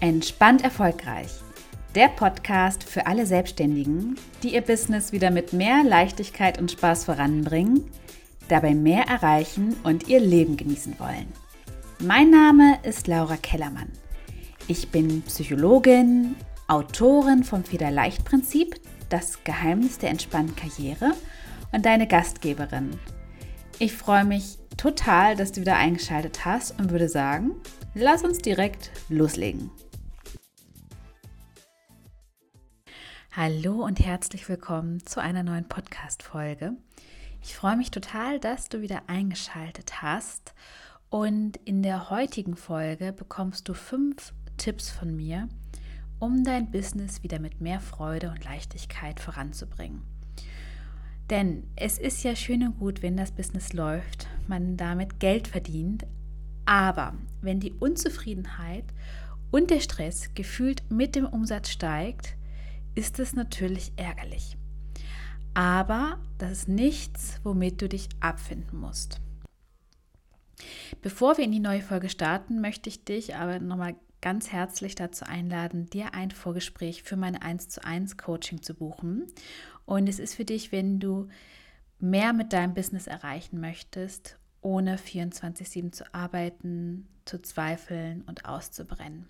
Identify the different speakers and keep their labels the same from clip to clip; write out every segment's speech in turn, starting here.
Speaker 1: Entspannt erfolgreich. Der Podcast für alle Selbstständigen, die ihr Business wieder mit mehr Leichtigkeit und Spaß voranbringen, dabei mehr erreichen und ihr Leben genießen wollen. Mein Name ist Laura Kellermann. Ich bin Psychologin, Autorin vom Federleicht-Prinzip, das Geheimnis der entspannten Karriere und deine Gastgeberin. Ich freue mich total, dass du wieder eingeschaltet hast und würde sagen, lass uns direkt loslegen. Hallo und herzlich willkommen zu einer neuen Podcast-Folge. Ich freue mich total, dass du wieder eingeschaltet hast. Und in der heutigen Folge bekommst du fünf Tipps von mir, um dein Business wieder mit mehr Freude und Leichtigkeit voranzubringen. Denn es ist ja schön und gut, wenn das Business läuft, man damit Geld verdient, aber wenn die Unzufriedenheit und der Stress gefühlt mit dem Umsatz steigt, ist es natürlich ärgerlich. Aber das ist nichts, womit du dich abfinden musst. Bevor wir in die neue Folge starten, möchte ich dich aber nochmal ganz herzlich dazu einladen, dir ein Vorgespräch für mein 1 zu 1 Coaching zu buchen. Und es ist für dich, wenn du mehr mit deinem Business erreichen möchtest, ohne 24-7 zu arbeiten, zu zweifeln und auszubrennen.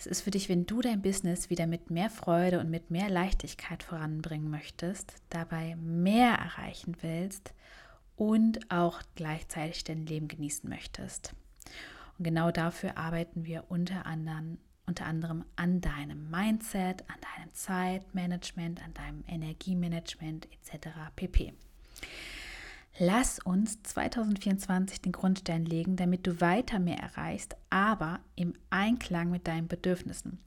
Speaker 1: Es ist für dich, wenn du dein Business wieder mit mehr Freude und mit mehr Leichtigkeit voranbringen möchtest, dabei mehr erreichen willst und auch gleichzeitig dein Leben genießen möchtest. Und genau dafür arbeiten wir unter anderem, unter anderem an deinem Mindset, an deinem Zeitmanagement, an deinem Energiemanagement etc. pp. Lass uns 2024 den Grundstein legen, damit du weiter mehr erreichst, aber im Einklang mit deinen Bedürfnissen.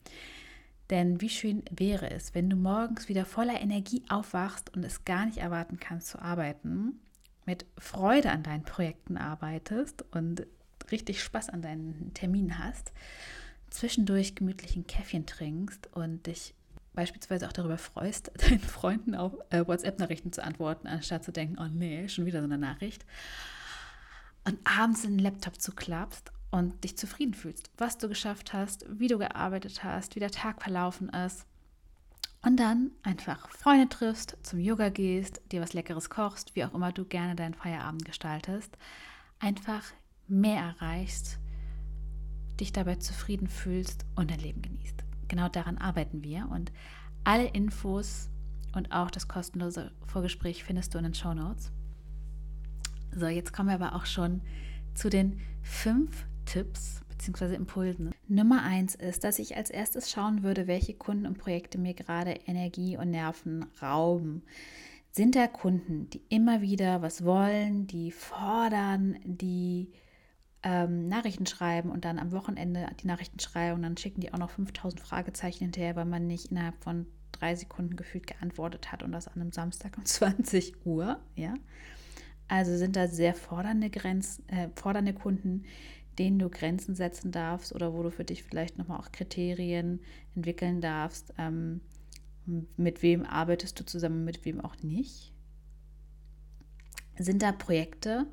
Speaker 1: Denn wie schön wäre es, wenn du morgens wieder voller Energie aufwachst und es gar nicht erwarten kannst zu arbeiten, mit Freude an deinen Projekten arbeitest und richtig Spaß an deinen Terminen hast, zwischendurch gemütlichen Käffchen trinkst und dich beispielsweise auch darüber freust, deinen Freunden auf äh, WhatsApp-Nachrichten zu antworten, anstatt zu denken, oh nee, schon wieder so eine Nachricht. Und abends in den Laptop zu klappst und dich zufrieden fühlst, was du geschafft hast, wie du gearbeitet hast, wie der Tag verlaufen ist. Und dann einfach Freunde triffst, zum Yoga gehst, dir was Leckeres kochst, wie auch immer du gerne deinen Feierabend gestaltest. Einfach mehr erreichst, dich dabei zufrieden fühlst und dein Leben genießt. Genau daran arbeiten wir und alle Infos und auch das kostenlose Vorgespräch findest du in den Show Notes. So, jetzt kommen wir aber auch schon zu den fünf Tipps bzw. Impulsen. Nummer eins ist, dass ich als erstes schauen würde, welche Kunden und Projekte mir gerade Energie und Nerven rauben. Sind da Kunden, die immer wieder was wollen, die fordern, die ähm, Nachrichten schreiben und dann am Wochenende die Nachrichten schreiben und dann schicken die auch noch 5000 Fragezeichen hinterher, weil man nicht innerhalb von drei Sekunden gefühlt geantwortet hat und das an einem Samstag um 20 Uhr, ja. Also sind da sehr fordernde Grenzen, äh, fordernde Kunden, denen du Grenzen setzen darfst oder wo du für dich vielleicht nochmal auch Kriterien entwickeln darfst, ähm, mit wem arbeitest du zusammen, mit wem auch nicht. Sind da Projekte,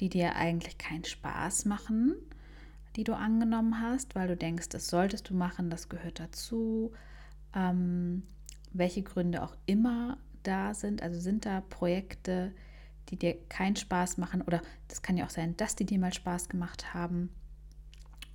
Speaker 1: die dir eigentlich keinen Spaß machen, die du angenommen hast, weil du denkst, das solltest du machen, das gehört dazu. Ähm, welche Gründe auch immer da sind, also sind da Projekte, die dir keinen Spaß machen oder das kann ja auch sein, dass die dir mal Spaß gemacht haben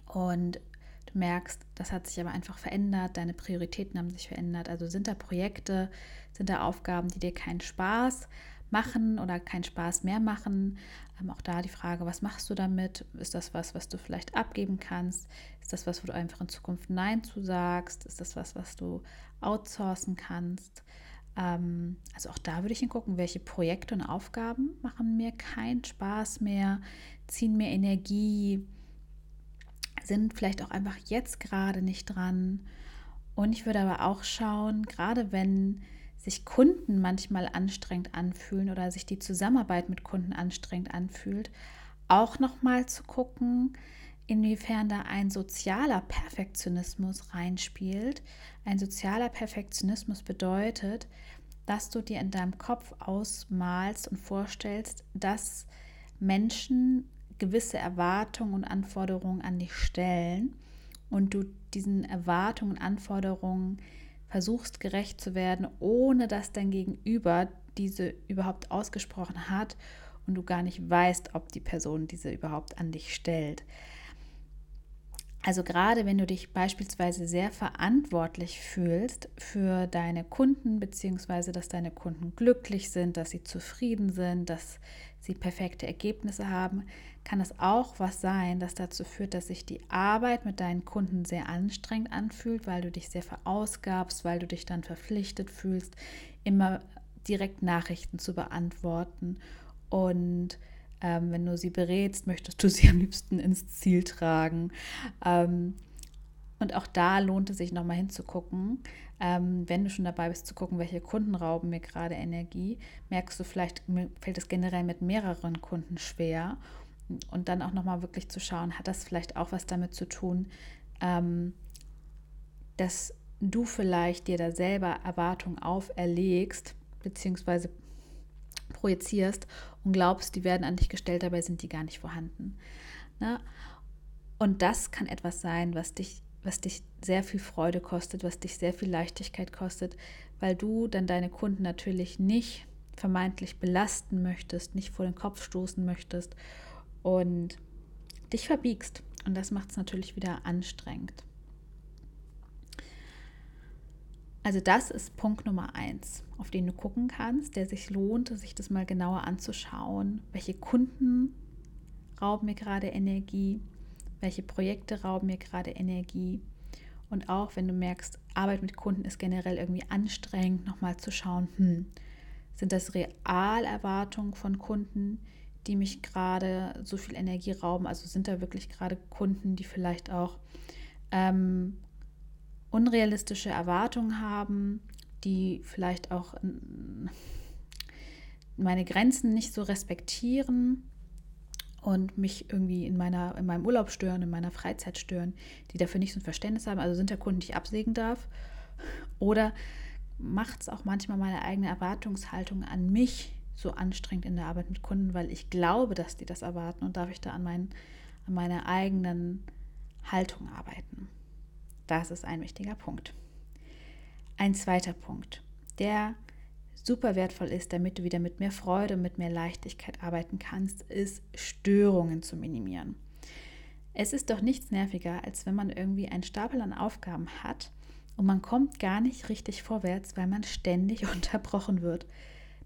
Speaker 1: und du merkst, das hat sich aber einfach verändert, deine Prioritäten haben sich verändert. Also sind da Projekte, sind da Aufgaben, die dir keinen Spaß machen oder keinen Spaß mehr machen. Ähm, auch da die Frage, was machst du damit? Ist das was, was du vielleicht abgeben kannst? Ist das was, wo du einfach in Zukunft Nein zu sagst? Ist das was, was du outsourcen kannst? Ähm, also auch da würde ich hingucken, welche Projekte und Aufgaben machen mir keinen Spaß mehr, ziehen mir Energie, sind vielleicht auch einfach jetzt gerade nicht dran. Und ich würde aber auch schauen, gerade wenn sich Kunden manchmal anstrengend anfühlen oder sich die Zusammenarbeit mit Kunden anstrengend anfühlt, auch nochmal zu gucken, inwiefern da ein sozialer Perfektionismus reinspielt. Ein sozialer Perfektionismus bedeutet, dass du dir in deinem Kopf ausmalst und vorstellst, dass Menschen gewisse Erwartungen und Anforderungen an dich stellen und du diesen Erwartungen, Anforderungen versuchst gerecht zu werden, ohne dass dein Gegenüber diese überhaupt ausgesprochen hat und du gar nicht weißt, ob die Person diese überhaupt an dich stellt. Also gerade wenn du dich beispielsweise sehr verantwortlich fühlst für deine Kunden, beziehungsweise dass deine Kunden glücklich sind, dass sie zufrieden sind, dass sie perfekte Ergebnisse haben, kann es auch was sein, das dazu führt, dass sich die Arbeit mit deinen Kunden sehr anstrengend anfühlt, weil du dich sehr verausgabst, weil du dich dann verpflichtet fühlst, immer direkt Nachrichten zu beantworten. Und ähm, wenn du sie berätst, möchtest du sie am liebsten ins Ziel tragen. Ähm, und auch da lohnt es sich nochmal hinzugucken. Ähm, wenn du schon dabei bist, zu gucken, welche Kunden rauben mir gerade Energie, merkst du vielleicht, fällt es generell mit mehreren Kunden schwer. Und dann auch nochmal wirklich zu schauen, hat das vielleicht auch was damit zu tun, ähm, dass du vielleicht dir da selber Erwartungen auferlegst, beziehungsweise projizierst und glaubst, die werden an dich gestellt, dabei sind die gar nicht vorhanden. Ne? Und das kann etwas sein, was dich, was dich sehr viel Freude kostet, was dich sehr viel Leichtigkeit kostet, weil du dann deine Kunden natürlich nicht vermeintlich belasten möchtest, nicht vor den Kopf stoßen möchtest und dich verbiegst. Und das macht es natürlich wieder anstrengend. Also das ist Punkt Nummer eins, auf den du gucken kannst, der sich lohnt, sich das mal genauer anzuschauen. Welche Kunden rauben mir gerade Energie? Welche Projekte rauben mir gerade Energie? Und auch wenn du merkst, Arbeit mit Kunden ist generell irgendwie anstrengend, nochmal zu schauen, hm, sind das Realerwartungen von Kunden, die mich gerade so viel Energie rauben? Also sind da wirklich gerade Kunden, die vielleicht auch ähm, unrealistische Erwartungen haben, die vielleicht auch meine Grenzen nicht so respektieren und mich irgendwie in, meiner, in meinem Urlaub stören, in meiner Freizeit stören, die dafür nicht so ein Verständnis haben. Also sind da Kunden, die ich absägen darf. Oder macht es auch manchmal meine eigene Erwartungshaltung an mich so anstrengend in der Arbeit mit Kunden, weil ich glaube, dass die das erwarten und darf ich da an, mein, an meiner eigenen Haltung arbeiten. Das ist ein wichtiger Punkt. Ein zweiter Punkt, der super wertvoll ist, damit du wieder mit mehr Freude und mit mehr Leichtigkeit arbeiten kannst, ist Störungen zu minimieren. Es ist doch nichts nerviger, als wenn man irgendwie einen Stapel an Aufgaben hat und man kommt gar nicht richtig vorwärts, weil man ständig unterbrochen wird.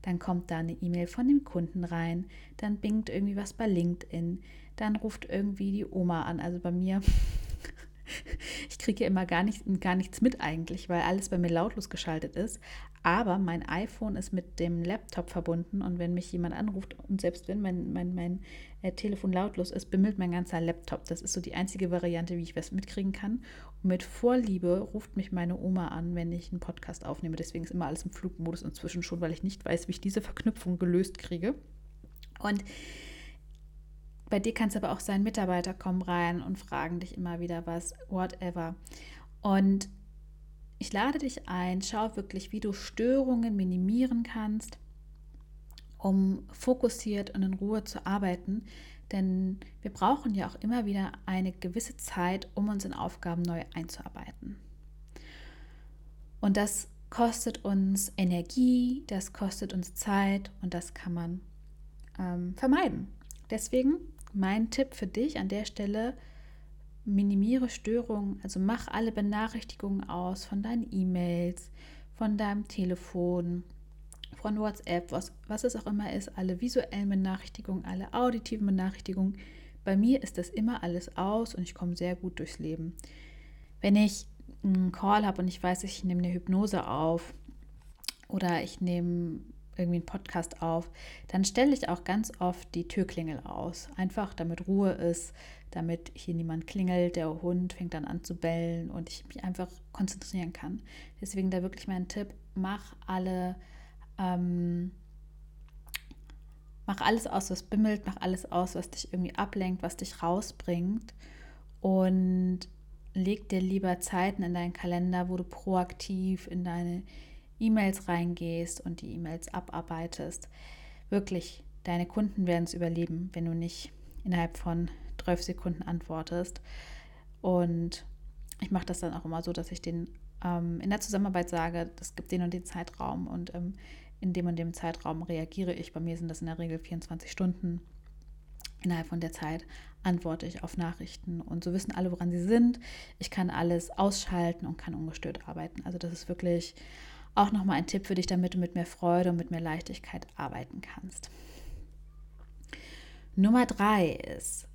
Speaker 1: Dann kommt da eine E-Mail von dem Kunden rein, dann bingt irgendwie was bei LinkedIn, dann ruft irgendwie die Oma an. Also bei mir ich kriege ja immer gar, nicht, gar nichts mit eigentlich, weil alles bei mir lautlos geschaltet ist. Aber mein iPhone ist mit dem Laptop verbunden und wenn mich jemand anruft und selbst wenn mein, mein, mein äh, Telefon lautlos ist, bimmelt mein ganzer Laptop. Das ist so die einzige Variante, wie ich was mitkriegen kann. Und mit Vorliebe ruft mich meine Oma an, wenn ich einen Podcast aufnehme. Deswegen ist immer alles im Flugmodus inzwischen schon, weil ich nicht weiß, wie ich diese Verknüpfung gelöst kriege. Und bei dir kann es aber auch sein, Mitarbeiter kommen rein und fragen dich immer wieder was, whatever. Und ich lade dich ein, schau wirklich, wie du Störungen minimieren kannst, um fokussiert und in Ruhe zu arbeiten. Denn wir brauchen ja auch immer wieder eine gewisse Zeit, um uns in Aufgaben neu einzuarbeiten. Und das kostet uns Energie, das kostet uns Zeit und das kann man ähm, vermeiden. Deswegen mein Tipp für dich an der Stelle, minimiere Störungen, also mach alle Benachrichtigungen aus von deinen E-Mails, von deinem Telefon, von WhatsApp, was, was es auch immer ist, alle visuellen Benachrichtigungen, alle auditiven Benachrichtigungen. Bei mir ist das immer alles aus und ich komme sehr gut durchs Leben. Wenn ich einen Call habe und ich weiß, ich nehme eine Hypnose auf oder ich nehme irgendwie einen Podcast auf, dann stelle ich auch ganz oft die Türklingel aus. Einfach damit Ruhe ist, damit hier niemand klingelt, der Hund fängt dann an zu bellen und ich mich einfach konzentrieren kann. Deswegen da wirklich mein Tipp, mach alle, ähm, mach alles aus, was bimmelt, mach alles aus, was dich irgendwie ablenkt, was dich rausbringt und leg dir lieber Zeiten in deinen Kalender, wo du proaktiv in deine E-Mails reingehst und die E-Mails abarbeitest. Wirklich, deine Kunden werden es überleben, wenn du nicht innerhalb von 12 Sekunden antwortest. Und ich mache das dann auch immer so, dass ich den ähm, in der Zusammenarbeit sage, es gibt den und den Zeitraum und ähm, in dem und dem Zeitraum reagiere ich. Bei mir sind das in der Regel 24 Stunden. Innerhalb von der Zeit antworte ich auf Nachrichten und so wissen alle, woran sie sind. Ich kann alles ausschalten und kann ungestört arbeiten. Also das ist wirklich auch nochmal ein Tipp für dich, damit du mit mehr Freude und mit mehr Leichtigkeit arbeiten kannst. Nummer drei ist,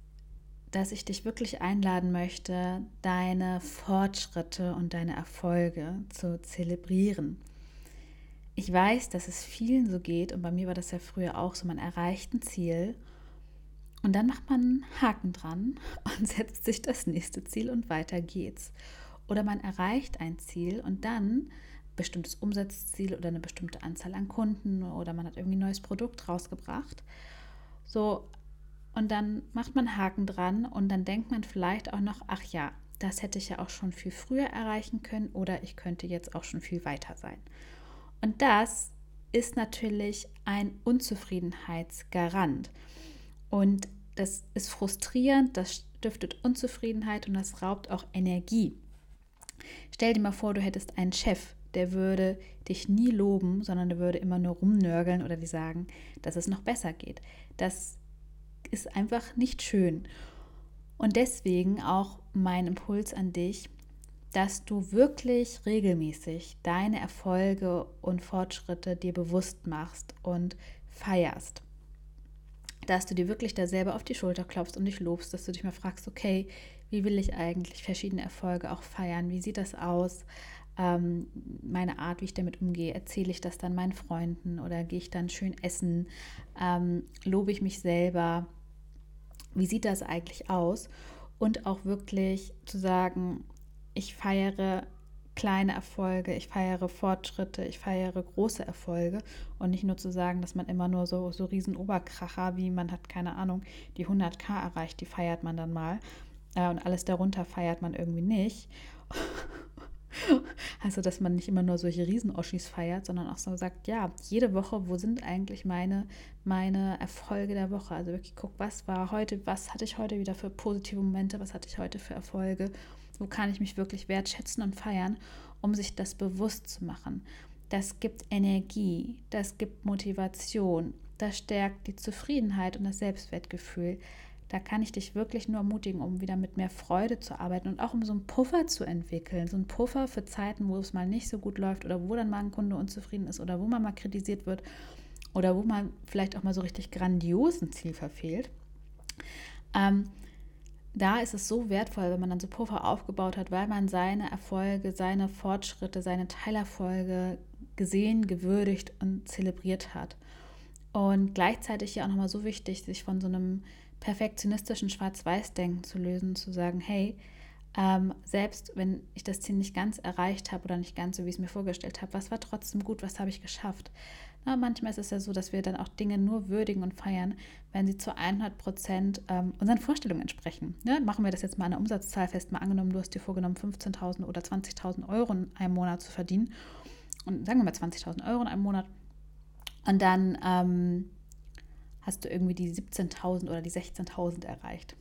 Speaker 1: dass ich dich wirklich einladen möchte, deine Fortschritte und deine Erfolge zu zelebrieren. Ich weiß, dass es vielen so geht und bei mir war das ja früher auch so, man erreicht ein Ziel und dann macht man einen Haken dran und setzt sich das nächste Ziel und weiter geht's. Oder man erreicht ein Ziel und dann bestimmtes Umsatzziel oder eine bestimmte Anzahl an Kunden oder man hat irgendwie ein neues Produkt rausgebracht. So, und dann macht man Haken dran und dann denkt man vielleicht auch noch, ach ja, das hätte ich ja auch schon viel früher erreichen können oder ich könnte jetzt auch schon viel weiter sein. Und das ist natürlich ein Unzufriedenheitsgarant. Und das ist frustrierend, das stiftet Unzufriedenheit und das raubt auch Energie. Stell dir mal vor, du hättest einen Chef, der würde dich nie loben, sondern der würde immer nur rumnörgeln oder dir sagen, dass es noch besser geht. Das ist einfach nicht schön. Und deswegen auch mein Impuls an dich, dass du wirklich regelmäßig deine Erfolge und Fortschritte dir bewusst machst und feierst. Dass du dir wirklich da selber auf die Schulter klopfst und dich lobst, dass du dich mal fragst, okay, wie will ich eigentlich verschiedene Erfolge auch feiern? Wie sieht das aus? Ähm, meine Art, wie ich damit umgehe, erzähle ich das dann meinen Freunden oder gehe ich dann schön essen, ähm, lobe ich mich selber, wie sieht das eigentlich aus? Und auch wirklich zu sagen, ich feiere kleine Erfolge, ich feiere Fortschritte, ich feiere große Erfolge und nicht nur zu sagen, dass man immer nur so, so riesen Oberkracher, wie man hat, keine Ahnung, die 100k erreicht, die feiert man dann mal äh, und alles darunter feiert man irgendwie nicht. Also, dass man nicht immer nur solche Riesenoschis feiert, sondern auch so sagt, ja, jede Woche, wo sind eigentlich meine, meine Erfolge der Woche? Also wirklich guck, was war heute, was hatte ich heute wieder für positive Momente, was hatte ich heute für Erfolge, wo kann ich mich wirklich wertschätzen und feiern, um sich das bewusst zu machen. Das gibt Energie, das gibt Motivation, das stärkt die Zufriedenheit und das Selbstwertgefühl da kann ich dich wirklich nur ermutigen, um wieder mit mehr Freude zu arbeiten und auch um so einen Puffer zu entwickeln. So einen Puffer für Zeiten, wo es mal nicht so gut läuft oder wo dann mal ein Kunde unzufrieden ist oder wo man mal kritisiert wird oder wo man vielleicht auch mal so richtig grandios ein Ziel verfehlt. Ähm, da ist es so wertvoll, wenn man dann so Puffer aufgebaut hat, weil man seine Erfolge, seine Fortschritte, seine Teilerfolge gesehen, gewürdigt und zelebriert hat. Und gleichzeitig ja auch nochmal so wichtig, sich von so einem perfektionistischen Schwarz-Weiß-Denken zu lösen, zu sagen, hey, ähm, selbst wenn ich das Ziel nicht ganz erreicht habe oder nicht ganz so, wie ich es mir vorgestellt habe, was war trotzdem gut, was habe ich geschafft? Na, manchmal ist es ja so, dass wir dann auch Dinge nur würdigen und feiern, wenn sie zu 100 Prozent ähm, unseren Vorstellungen entsprechen. Ja, machen wir das jetzt mal an der Umsatzzahl fest, mal angenommen, du hast dir vorgenommen, 15.000 oder 20.000 Euro in einem Monat zu verdienen. Und sagen wir mal 20.000 Euro in einem Monat. Und dann ähm, hast du irgendwie die 17.000 oder die 16.000 erreicht.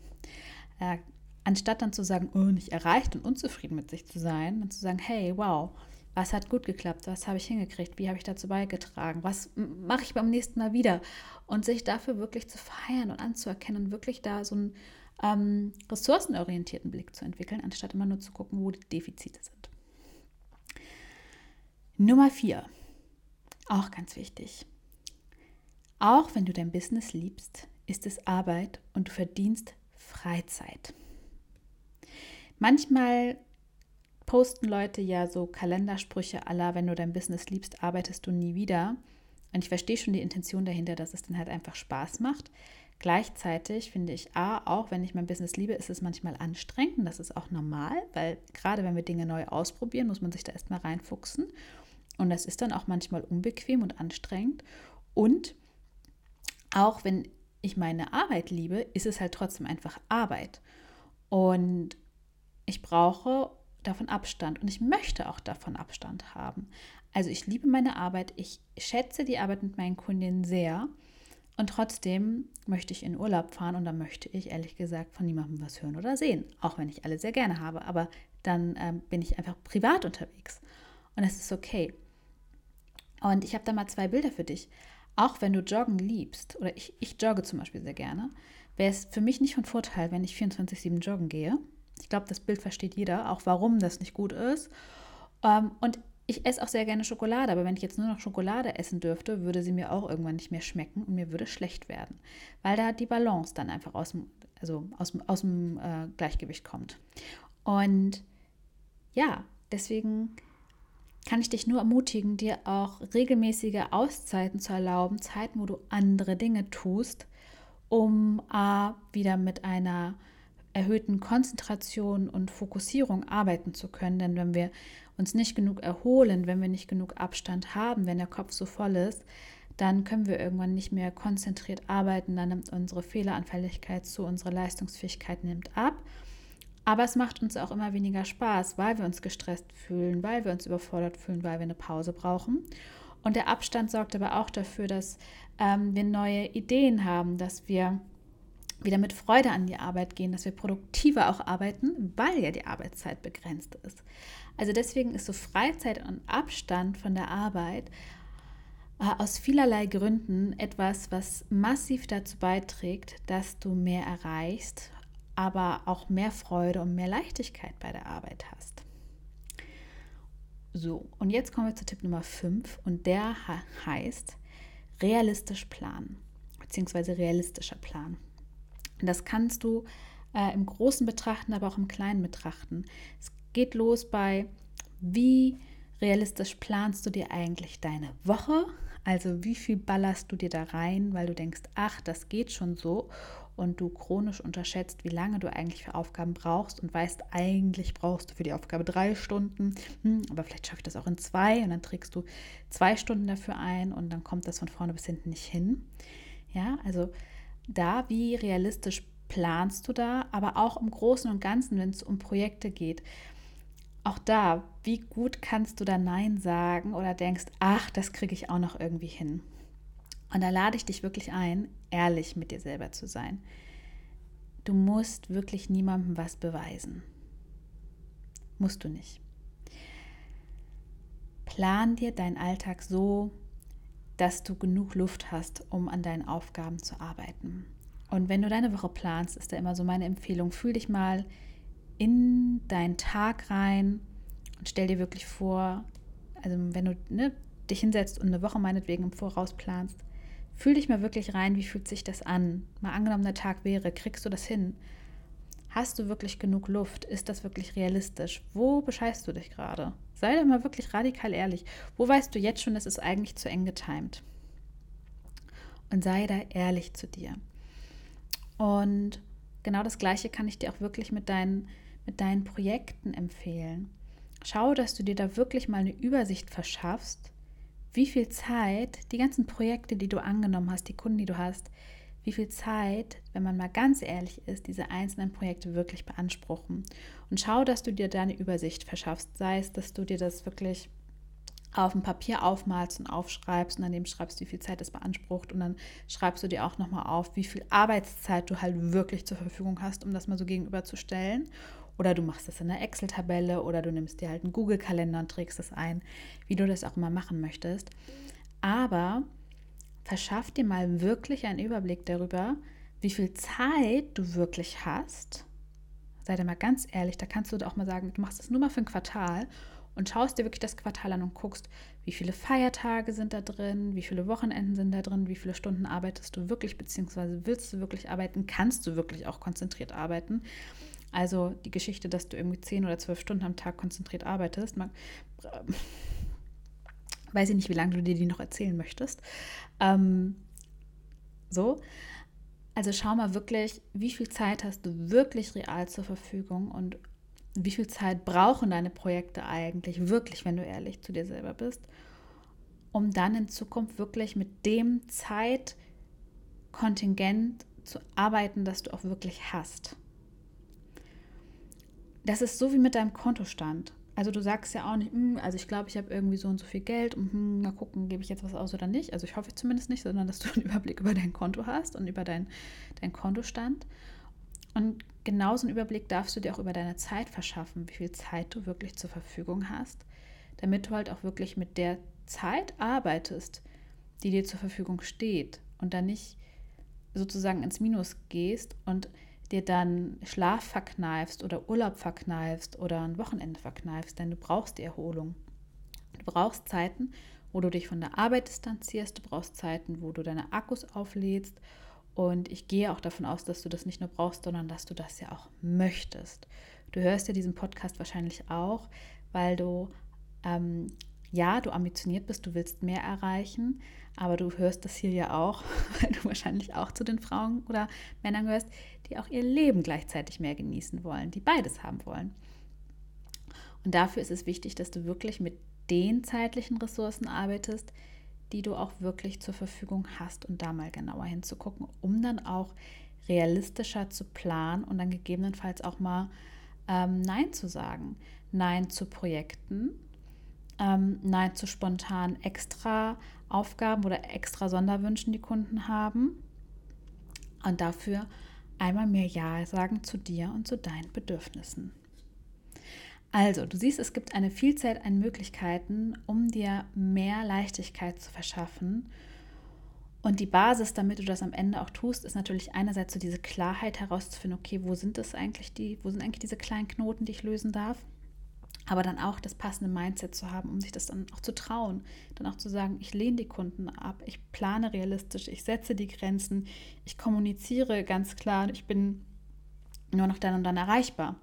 Speaker 1: Äh, anstatt dann zu sagen, oh, nicht erreicht und unzufrieden mit sich zu sein, dann zu sagen, hey, wow, was hat gut geklappt, was habe ich hingekriegt, wie habe ich dazu beigetragen, was mache ich beim nächsten Mal wieder und sich dafür wirklich zu feiern und anzuerkennen und wirklich da so einen ähm, ressourcenorientierten Blick zu entwickeln, anstatt immer nur zu gucken, wo die Defizite sind. Nummer vier, auch ganz wichtig. Auch wenn du dein Business liebst, ist es Arbeit und du verdienst Freizeit. Manchmal posten Leute ja so Kalendersprüche aller, wenn du dein Business liebst, arbeitest du nie wieder. Und ich verstehe schon die Intention dahinter, dass es dann halt einfach Spaß macht. Gleichzeitig finde ich, A, auch wenn ich mein Business liebe, ist es manchmal anstrengend das ist auch normal, weil gerade wenn wir Dinge neu ausprobieren, muss man sich da erstmal reinfuchsen. Und das ist dann auch manchmal unbequem und anstrengend. Und auch wenn ich meine Arbeit liebe, ist es halt trotzdem einfach Arbeit. Und ich brauche davon Abstand und ich möchte auch davon Abstand haben. Also ich liebe meine Arbeit, ich schätze die Arbeit mit meinen Kundinnen sehr und trotzdem möchte ich in Urlaub fahren und da möchte ich ehrlich gesagt von niemandem was hören oder sehen, auch wenn ich alle sehr gerne habe. Aber dann ähm, bin ich einfach privat unterwegs. Und es ist okay. Und ich habe da mal zwei Bilder für dich. Auch wenn du Joggen liebst, oder ich, ich jogge zum Beispiel sehr gerne, wäre es für mich nicht von Vorteil, wenn ich 24-7 joggen gehe. Ich glaube, das Bild versteht jeder, auch warum das nicht gut ist. Ähm, und ich esse auch sehr gerne Schokolade, aber wenn ich jetzt nur noch Schokolade essen dürfte, würde sie mir auch irgendwann nicht mehr schmecken und mir würde schlecht werden, weil da die Balance dann einfach aus dem, also aus, aus dem äh, Gleichgewicht kommt. Und ja, deswegen kann ich dich nur ermutigen, dir auch regelmäßige Auszeiten zu erlauben, Zeiten, wo du andere Dinge tust, um A, wieder mit einer erhöhten Konzentration und Fokussierung arbeiten zu können. Denn wenn wir uns nicht genug erholen, wenn wir nicht genug Abstand haben, wenn der Kopf so voll ist, dann können wir irgendwann nicht mehr konzentriert arbeiten, dann nimmt unsere Fehleranfälligkeit zu, unsere Leistungsfähigkeit nimmt ab. Aber es macht uns auch immer weniger Spaß, weil wir uns gestresst fühlen, weil wir uns überfordert fühlen, weil wir eine Pause brauchen. Und der Abstand sorgt aber auch dafür, dass ähm, wir neue Ideen haben, dass wir wieder mit Freude an die Arbeit gehen, dass wir produktiver auch arbeiten, weil ja die Arbeitszeit begrenzt ist. Also deswegen ist so Freizeit und Abstand von der Arbeit äh, aus vielerlei Gründen etwas, was massiv dazu beiträgt, dass du mehr erreichst, aber auch mehr Freude und mehr Leichtigkeit bei der Arbeit hast. So, und jetzt kommen wir zu Tipp Nummer 5 und der heißt realistisch planen, beziehungsweise realistischer Plan. Das kannst du äh, im Großen betrachten, aber auch im Kleinen betrachten. Es geht los bei, wie realistisch planst du dir eigentlich deine Woche? Also wie viel ballerst du dir da rein, weil du denkst, ach, das geht schon so und du chronisch unterschätzt, wie lange du eigentlich für Aufgaben brauchst und weißt, eigentlich brauchst du für die Aufgabe drei Stunden, hm, aber vielleicht schaffe ich das auch in zwei und dann trägst du zwei Stunden dafür ein und dann kommt das von vorne bis hinten nicht hin. Ja, also da, wie realistisch planst du da, aber auch im Großen und Ganzen, wenn es um Projekte geht. Auch da, wie gut kannst du da Nein sagen oder denkst, ach, das kriege ich auch noch irgendwie hin. Und da lade ich dich wirklich ein, ehrlich mit dir selber zu sein. Du musst wirklich niemandem was beweisen. Musst du nicht. Plan dir deinen Alltag so, dass du genug Luft hast, um an deinen Aufgaben zu arbeiten. Und wenn du deine Woche planst, ist da immer so meine Empfehlung, fühl dich mal in deinen Tag rein und stell dir wirklich vor, also wenn du ne, dich hinsetzt und eine Woche meinetwegen im Voraus planst, fühl dich mal wirklich rein, wie fühlt sich das an? Mal angenommen, der Tag wäre, kriegst du das hin? Hast du wirklich genug Luft? Ist das wirklich realistisch? Wo bescheißt du dich gerade? Sei da mal wirklich radikal ehrlich. Wo weißt du jetzt schon, es ist eigentlich zu eng getimt? Und sei da ehrlich zu dir. Und genau das Gleiche kann ich dir auch wirklich mit deinen, mit deinen Projekten empfehlen. Schau, dass du dir da wirklich mal eine Übersicht verschaffst, wie viel Zeit die ganzen Projekte, die du angenommen hast, die Kunden, die du hast, wie viel Zeit, wenn man mal ganz ehrlich ist, diese einzelnen Projekte wirklich beanspruchen. Und schau, dass du dir da eine Übersicht verschaffst, sei es, dass du dir das wirklich auf dem Papier aufmalst und aufschreibst und an schreibst, wie viel Zeit es beansprucht und dann schreibst du dir auch nochmal auf, wie viel Arbeitszeit du halt wirklich zur Verfügung hast, um das mal so gegenüberzustellen. Oder du machst das in einer Excel-Tabelle oder du nimmst dir halt einen Google-Kalender und trägst das ein, wie du das auch immer machen möchtest. Aber verschaff dir mal wirklich einen Überblick darüber, wie viel Zeit du wirklich hast. Sei da mal ganz ehrlich, da kannst du auch mal sagen, du machst das nur mal für ein Quartal und schaust dir wirklich das Quartal an und guckst, wie viele Feiertage sind da drin, wie viele Wochenenden sind da drin, wie viele Stunden arbeitest du wirklich, beziehungsweise willst du wirklich arbeiten, kannst du wirklich auch konzentriert arbeiten. Also die Geschichte, dass du irgendwie zehn oder zwölf Stunden am Tag konzentriert arbeitest, man, Weiß ich nicht, wie lange du dir die noch erzählen möchtest. Ähm, so. Also schau mal wirklich, wie viel Zeit hast du wirklich real zur Verfügung und wie viel Zeit brauchen deine Projekte eigentlich wirklich, wenn du ehrlich zu dir selber bist, um dann in Zukunft wirklich mit dem Zeitkontingent zu arbeiten, das du auch wirklich hast. Das ist so wie mit deinem Kontostand. Also du sagst ja auch nicht, hm, also ich glaube, ich habe irgendwie so und so viel Geld und hm, mal gucken, gebe ich jetzt was aus oder nicht. Also ich hoffe zumindest nicht, sondern dass du einen Überblick über dein Konto hast und über dein, dein Kontostand. Und genauso einen Überblick darfst du dir auch über deine Zeit verschaffen, wie viel Zeit du wirklich zur Verfügung hast, damit du halt auch wirklich mit der Zeit arbeitest, die dir zur Verfügung steht und dann nicht sozusagen ins Minus gehst und dir dann Schlaf verkneifst oder Urlaub verkneifst oder ein Wochenende verkneifst, denn du brauchst die Erholung. Du brauchst Zeiten, wo du dich von der Arbeit distanzierst, du brauchst Zeiten, wo du deine Akkus auflädst und ich gehe auch davon aus, dass du das nicht nur brauchst, sondern dass du das ja auch möchtest. Du hörst ja diesen Podcast wahrscheinlich auch, weil du ähm, ja, du ambitioniert bist, du willst mehr erreichen, aber du hörst das hier ja auch, weil du wahrscheinlich auch zu den Frauen oder Männern gehörst, die auch ihr Leben gleichzeitig mehr genießen wollen, die beides haben wollen. Und dafür ist es wichtig, dass du wirklich mit den zeitlichen Ressourcen arbeitest, die du auch wirklich zur Verfügung hast und da mal genauer hinzugucken, um dann auch realistischer zu planen und dann gegebenenfalls auch mal ähm, Nein zu sagen. Nein zu Projekten, ähm, Nein zu spontan extra Aufgaben oder extra Sonderwünschen, die Kunden haben. Und dafür einmal mehr Ja sagen zu dir und zu deinen Bedürfnissen. Also, du siehst, es gibt eine Vielzahl an Möglichkeiten, um dir mehr Leichtigkeit zu verschaffen. Und die Basis, damit du das am Ende auch tust, ist natürlich einerseits so diese Klarheit herauszufinden, okay, wo sind es eigentlich die, wo sind eigentlich diese kleinen Knoten, die ich lösen darf? Aber dann auch das passende Mindset zu haben, um sich das dann auch zu trauen, dann auch zu sagen, ich lehne die Kunden ab, ich plane realistisch, ich setze die Grenzen, ich kommuniziere ganz klar, ich bin nur noch dann und dann erreichbar.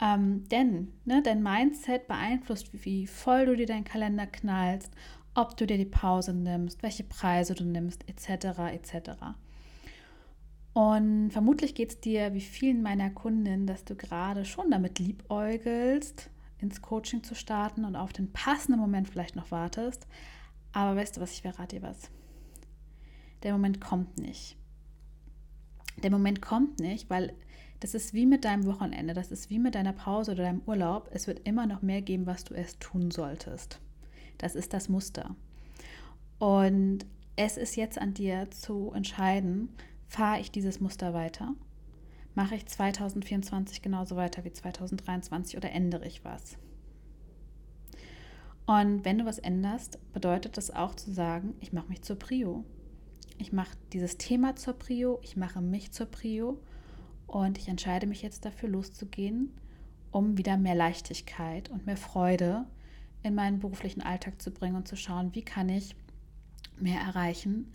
Speaker 1: Ähm, denn ne, dein Mindset beeinflusst, wie voll du dir deinen Kalender knallst, ob du dir die Pause nimmst, welche Preise du nimmst, etc. etc. Und vermutlich geht es dir wie vielen meiner Kundinnen, dass du gerade schon damit liebäugelst, ins Coaching zu starten und auf den passenden Moment vielleicht noch wartest. Aber weißt du was, ich verrate dir was. Der Moment kommt nicht. Der Moment kommt nicht, weil das ist wie mit deinem Wochenende, das ist wie mit deiner Pause oder deinem Urlaub. Es wird immer noch mehr geben, was du erst tun solltest. Das ist das Muster. Und es ist jetzt an dir zu entscheiden, fahre ich dieses Muster weiter Mache ich 2024 genauso weiter wie 2023 oder ändere ich was? Und wenn du was änderst, bedeutet das auch zu sagen, ich mache mich zur Prio. Ich mache dieses Thema zur Prio, ich mache mich zur Prio und ich entscheide mich jetzt dafür loszugehen, um wieder mehr Leichtigkeit und mehr Freude in meinen beruflichen Alltag zu bringen und zu schauen, wie kann ich mehr erreichen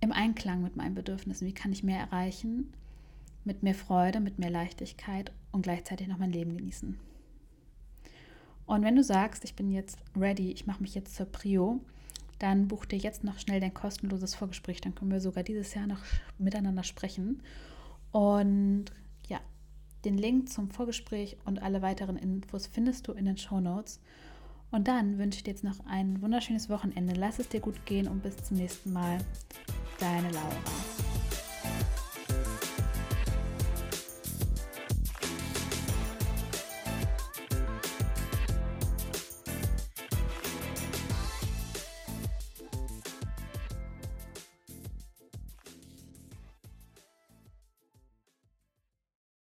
Speaker 1: im Einklang mit meinen Bedürfnissen, wie kann ich mehr erreichen mit mehr Freude, mit mehr Leichtigkeit und gleichzeitig noch mein Leben genießen. Und wenn du sagst, ich bin jetzt ready, ich mache mich jetzt zur Prio, dann buch dir jetzt noch schnell dein kostenloses Vorgespräch. Dann können wir sogar dieses Jahr noch miteinander sprechen. Und ja, den Link zum Vorgespräch und alle weiteren Infos findest du in den Show Notes. Und dann wünsche ich dir jetzt noch ein wunderschönes Wochenende. Lass es dir gut gehen und bis zum nächsten Mal. Deine Laura.